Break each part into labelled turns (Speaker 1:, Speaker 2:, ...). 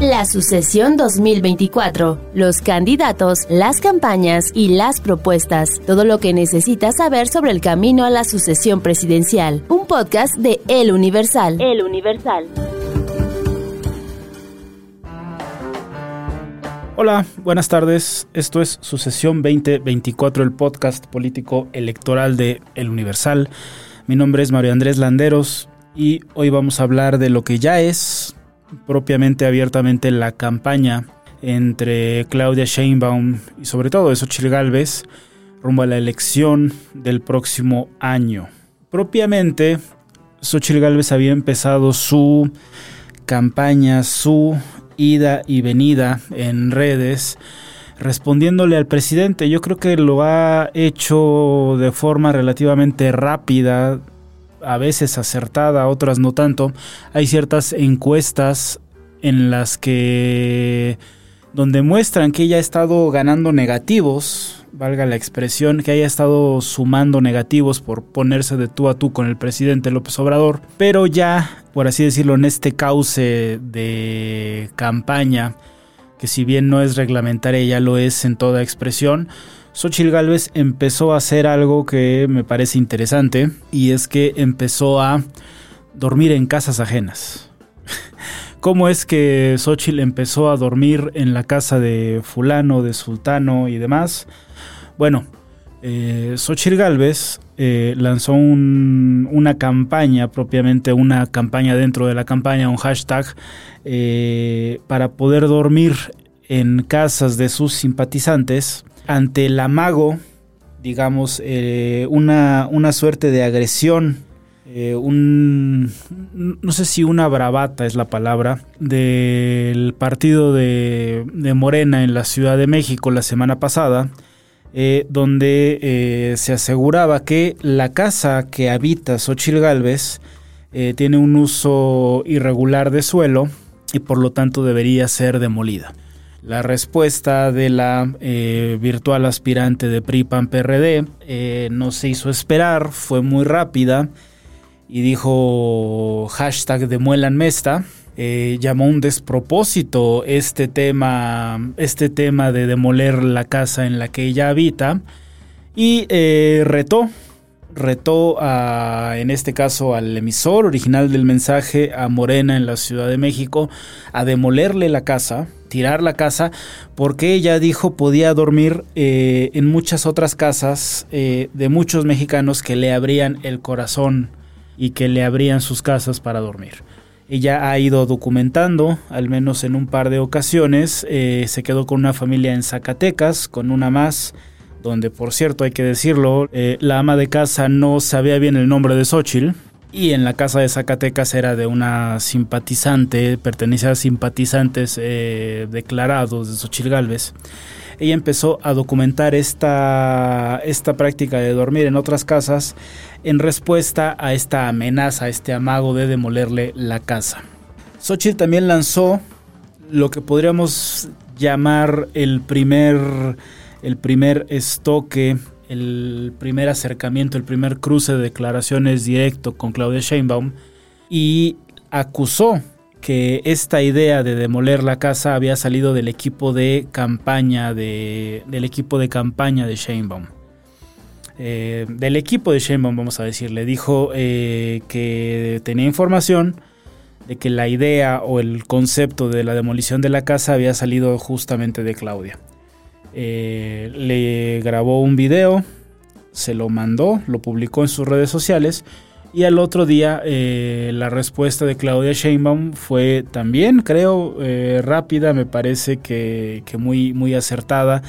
Speaker 1: La sucesión 2024, los candidatos, las campañas y las propuestas, todo lo que necesitas saber sobre el camino a la sucesión presidencial. Un podcast de El Universal. El Universal.
Speaker 2: Hola, buenas tardes. Esto es Sucesión 2024, el podcast político electoral de El Universal. Mi nombre es Mario Andrés Landeros y hoy vamos a hablar de lo que ya es propiamente abiertamente la campaña entre Claudia Sheinbaum y sobre todo de Xochitl Gálvez rumbo a la elección del próximo año. Propiamente, Xochitl Gálvez había empezado su campaña, su ida y venida en redes, respondiéndole al presidente. Yo creo que lo ha hecho de forma relativamente rápida, a veces acertada, otras no tanto. Hay ciertas encuestas en las que donde muestran que ella ha estado ganando negativos, valga la expresión, que haya estado sumando negativos por ponerse de tú a tú con el presidente López Obrador, pero ya, por así decirlo, en este cauce de campaña, que si bien no es reglamentaria, ya lo es en toda expresión, Xochitl Gálvez empezó a hacer algo que me parece interesante y es que empezó a dormir en casas ajenas. ¿Cómo es que Xochitl empezó a dormir en la casa de fulano, de sultano y demás? Bueno, eh, Xochitl Gálvez eh, lanzó un, una campaña, propiamente una campaña dentro de la campaña, un hashtag, eh, para poder dormir en casas de sus simpatizantes ante el amago, digamos, eh, una, una, suerte de agresión, eh, un, no sé si una bravata es la palabra, del partido de, Morena en la Ciudad de México la semana pasada, eh, donde se aseguraba que la casa que habita Xochitl Galvez eh, tiene un uso irregular de suelo y por lo tanto debería ser demolida. La respuesta de la eh, virtual aspirante de PRI-PAN-PRD eh, no se hizo esperar, fue muy rápida y dijo hashtag Mesta. Eh, llamó un despropósito este tema, este tema de demoler la casa en la que ella habita y retó retó a, en este caso al emisor original del mensaje, a Morena en la Ciudad de México, a demolerle la casa, tirar la casa, porque ella dijo podía dormir eh, en muchas otras casas eh, de muchos mexicanos que le abrían el corazón y que le abrían sus casas para dormir. Ella ha ido documentando, al menos en un par de ocasiones, eh, se quedó con una familia en Zacatecas, con una más, donde por cierto hay que decirlo, eh, la ama de casa no sabía bien el nombre de Xochitl. Y en la casa de Zacatecas era de una simpatizante, pertenecía a simpatizantes eh, declarados de Xochitl Galvez. Ella empezó a documentar esta, esta práctica de dormir en otras casas en respuesta a esta amenaza, a este amago de demolerle la casa. Xochitl también lanzó lo que podríamos llamar el primer el primer estoque, el primer acercamiento, el primer cruce de declaraciones directo con Claudia Sheinbaum y acusó que esta idea de demoler la casa había salido del equipo de campaña de, del equipo de campaña de Sheinbaum. Eh, del equipo de Sheinbaum, vamos a decirle, dijo eh, que tenía información de que la idea o el concepto de la demolición de la casa había salido justamente de Claudia. Eh, le grabó un video, se lo mandó, lo publicó en sus redes sociales y al otro día eh, la respuesta de Claudia Sheinbaum fue también, creo, eh, rápida, me parece que, muy, muy acertada,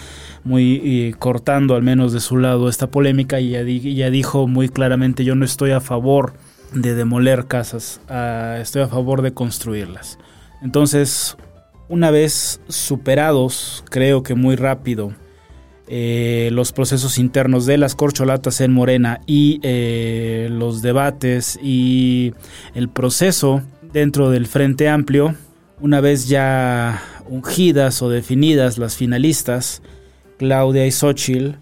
Speaker 2: muy cortando al menos de su lado esta polémica y ya, ya, dijo muy claramente yo no estoy a favor de demoler casas, ah, estoy a favor de construirlas. Entonces, una vez superados, creo que muy rápido, eh, los procesos internos de las corcholatas en Morena y eh, los debates y el proceso dentro del Frente Amplio, una vez ya ungidas o definidas las finalistas, Claudia y Xochitl,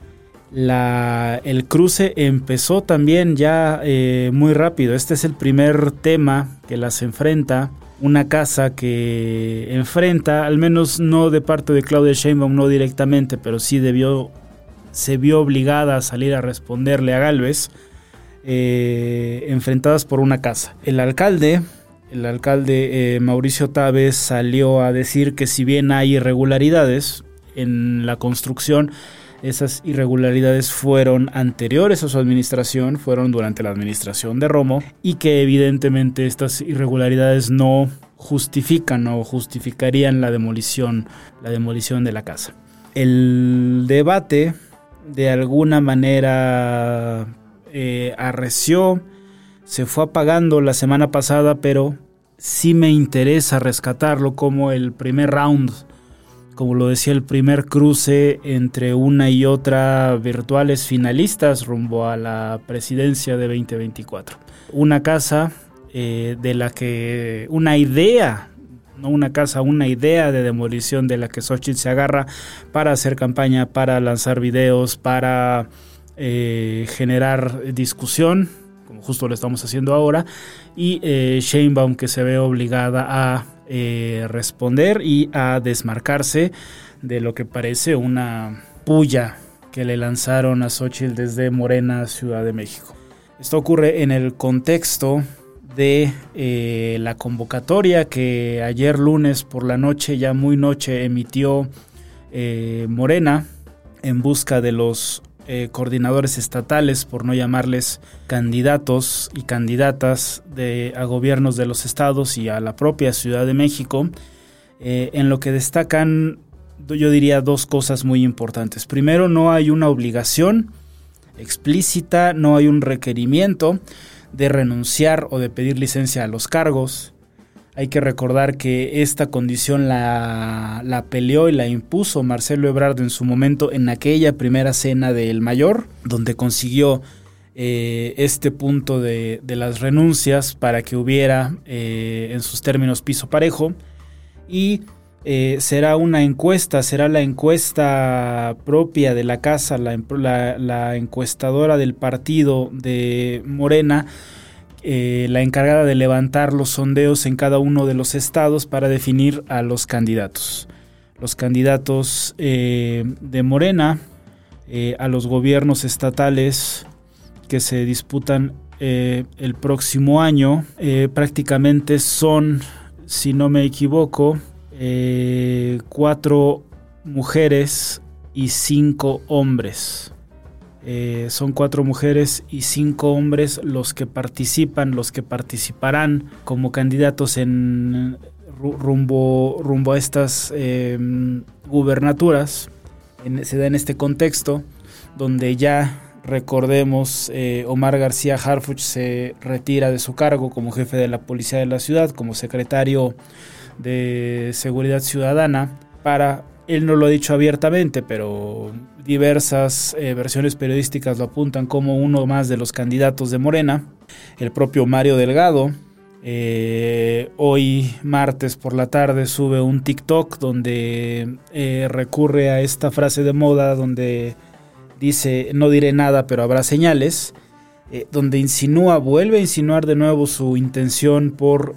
Speaker 2: el cruce empezó también ya eh, muy rápido. Este es el primer tema que las enfrenta. Una casa que enfrenta, al menos no de parte de Claudia Sheinbaum, no directamente, pero sí debió, se vio obligada a salir a responderle a Galvez, eh, enfrentadas por una casa. El alcalde, el alcalde eh, Mauricio Távez salió a decir que si bien hay irregularidades en la construcción, esas irregularidades fueron anteriores a su administración, fueron durante la administración de Romo y que evidentemente estas irregularidades no justifican o justificarían la demolición, la demolición de la casa. El debate de alguna manera eh, arreció, se fue apagando la semana pasada, pero sí me interesa rescatarlo como el primer round como lo decía, el primer cruce entre una y otra virtuales finalistas rumbo a la presidencia de 2024. Una casa eh, de la que, una idea, no una casa, una idea de demolición de la que Xochitl se agarra para hacer campaña, para lanzar videos, para eh, generar discusión, como justo lo estamos haciendo ahora, y eh, Sheinbaum que se ve obligada a eh, responder y a desmarcarse de lo que parece una puya que le lanzaron a Xochitl desde Morena, Ciudad de México. Esto ocurre en el contexto de eh, la convocatoria que ayer lunes por la noche, ya muy noche, emitió eh, Morena en busca de los eh, coordinadores estatales, por no llamarles candidatos y candidatas de, a gobiernos de los estados y a la propia Ciudad de México, eh, en lo que destacan, yo diría, dos cosas muy importantes. Primero, no hay una obligación explícita, no hay un requerimiento de renunciar o de pedir licencia a los cargos. Hay que recordar que esta condición la, la, peleó y la impuso Marcelo Ebrard en su momento en aquella primera cena del mayor, donde consiguió eh, este punto de, de, las renuncias para que hubiera eh, en sus términos piso parejo. Y eh, será una encuesta, será la encuesta propia de la casa, la, la, la encuestadora del partido de Morena eh, la encargada de levantar los sondeos en cada uno de los estados para definir a los candidatos. Los candidatos eh, de Morena eh, a los gobiernos estatales que se disputan el próximo año prácticamente son, si no me equivoco, cuatro mujeres y cinco hombres. Eh, son cuatro mujeres y cinco hombres los que participan, los que participarán como candidatos en rumbo, rumbo a estas em, gubernaturas. se da en este contexto donde ya recordemos eh, Omar García Harfuch se retira de su cargo como jefe de la policía de la ciudad, como secretario de seguridad ciudadana para él no lo ha dicho abiertamente, pero diversas eh, versiones periodísticas lo apuntan como uno más de los candidatos de Morena. El propio Mario Delgado, eh, hoy martes por la tarde, sube un TikTok donde eh, recurre a esta frase de moda donde dice, no diré nada, pero habrá señales. donde insinúa, vuelve a insinuar de nuevo su intención por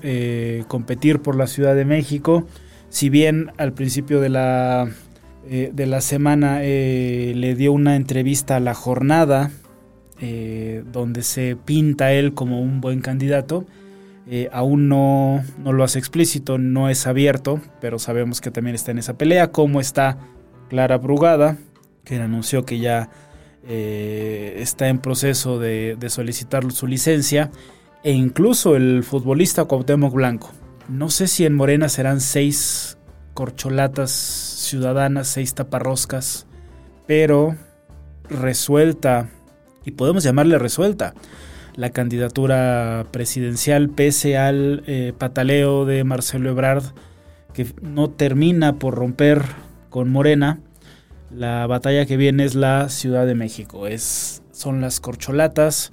Speaker 2: competir por la Ciudad de México si bien al principio de la, eh, de la semana eh, le dio una entrevista a la jornada, eh, donde se pinta él como un buen candidato, aún no, no, lo hace explícito, no es abierto, pero sabemos que también está en esa pelea, como está Clara Brugada, que anunció que ya está en proceso de, de solicitar su licencia, e incluso el futbolista Cuauhtémoc Blanco, no sé si en Morena serán seis corcholatas ciudadanas, seis taparroscas, pero resuelta, y podemos llamarle resuelta, la candidatura presidencial pese al eh, pataleo de Marcelo Ebrard que no termina por romper con Morena. La batalla que viene es la Ciudad de México. Es, son las corcholatas,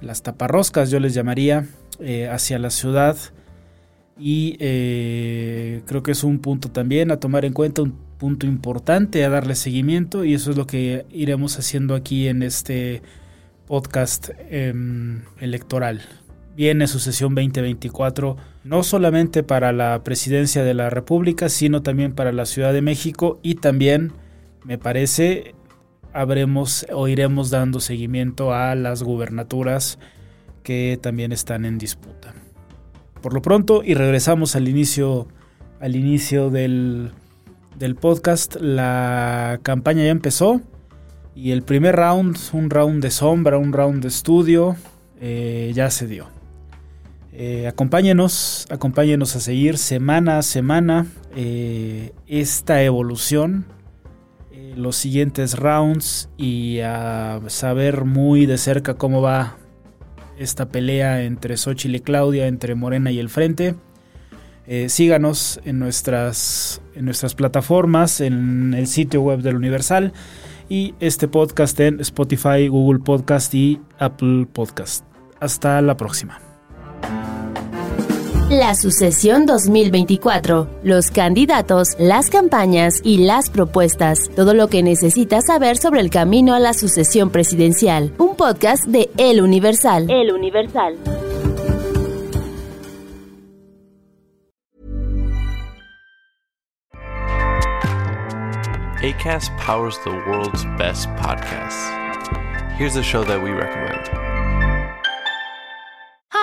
Speaker 2: las taparroscas, yo les llamaría, eh, hacia la ciudad. Y eh, creo que es un punto también a tomar en cuenta, un punto importante a darle seguimiento. Y eso es lo que iremos haciendo aquí en este podcast em, electoral. Viene sucesión 2024, no solamente para la presidencia de la República, sino también para la Ciudad de México y también, me parece, habremos o iremos dando seguimiento a las gubernaturas que también están en disputa. Por lo pronto, y regresamos al inicio, al inicio del, del podcast, la campaña ya empezó. Y el primer round, un round de sombra, un round de estudio, eh, ya se dio. Eh, acompáñenos, acompáñenos a seguir semana a semana eh, esta evolución, los siguientes rounds y a saber muy de cerca cómo va esta pelea entre Xochitl y Claudia, entre Morena y el Frente. síganos en nuestras, en nuestras plataformas, en el sitio web del Universal y este podcast en Spotify, Google Podcast y Apple Podcast. Hasta la próxima.
Speaker 1: La sucesión 2024, los candidatos, las campañas y las propuestas, todo lo que necesitas saber sobre el camino a la sucesión presidencial. Un podcast de El Universal. El Universal.
Speaker 3: ACAST powers the world's best podcasts. Here's a show that we recommend.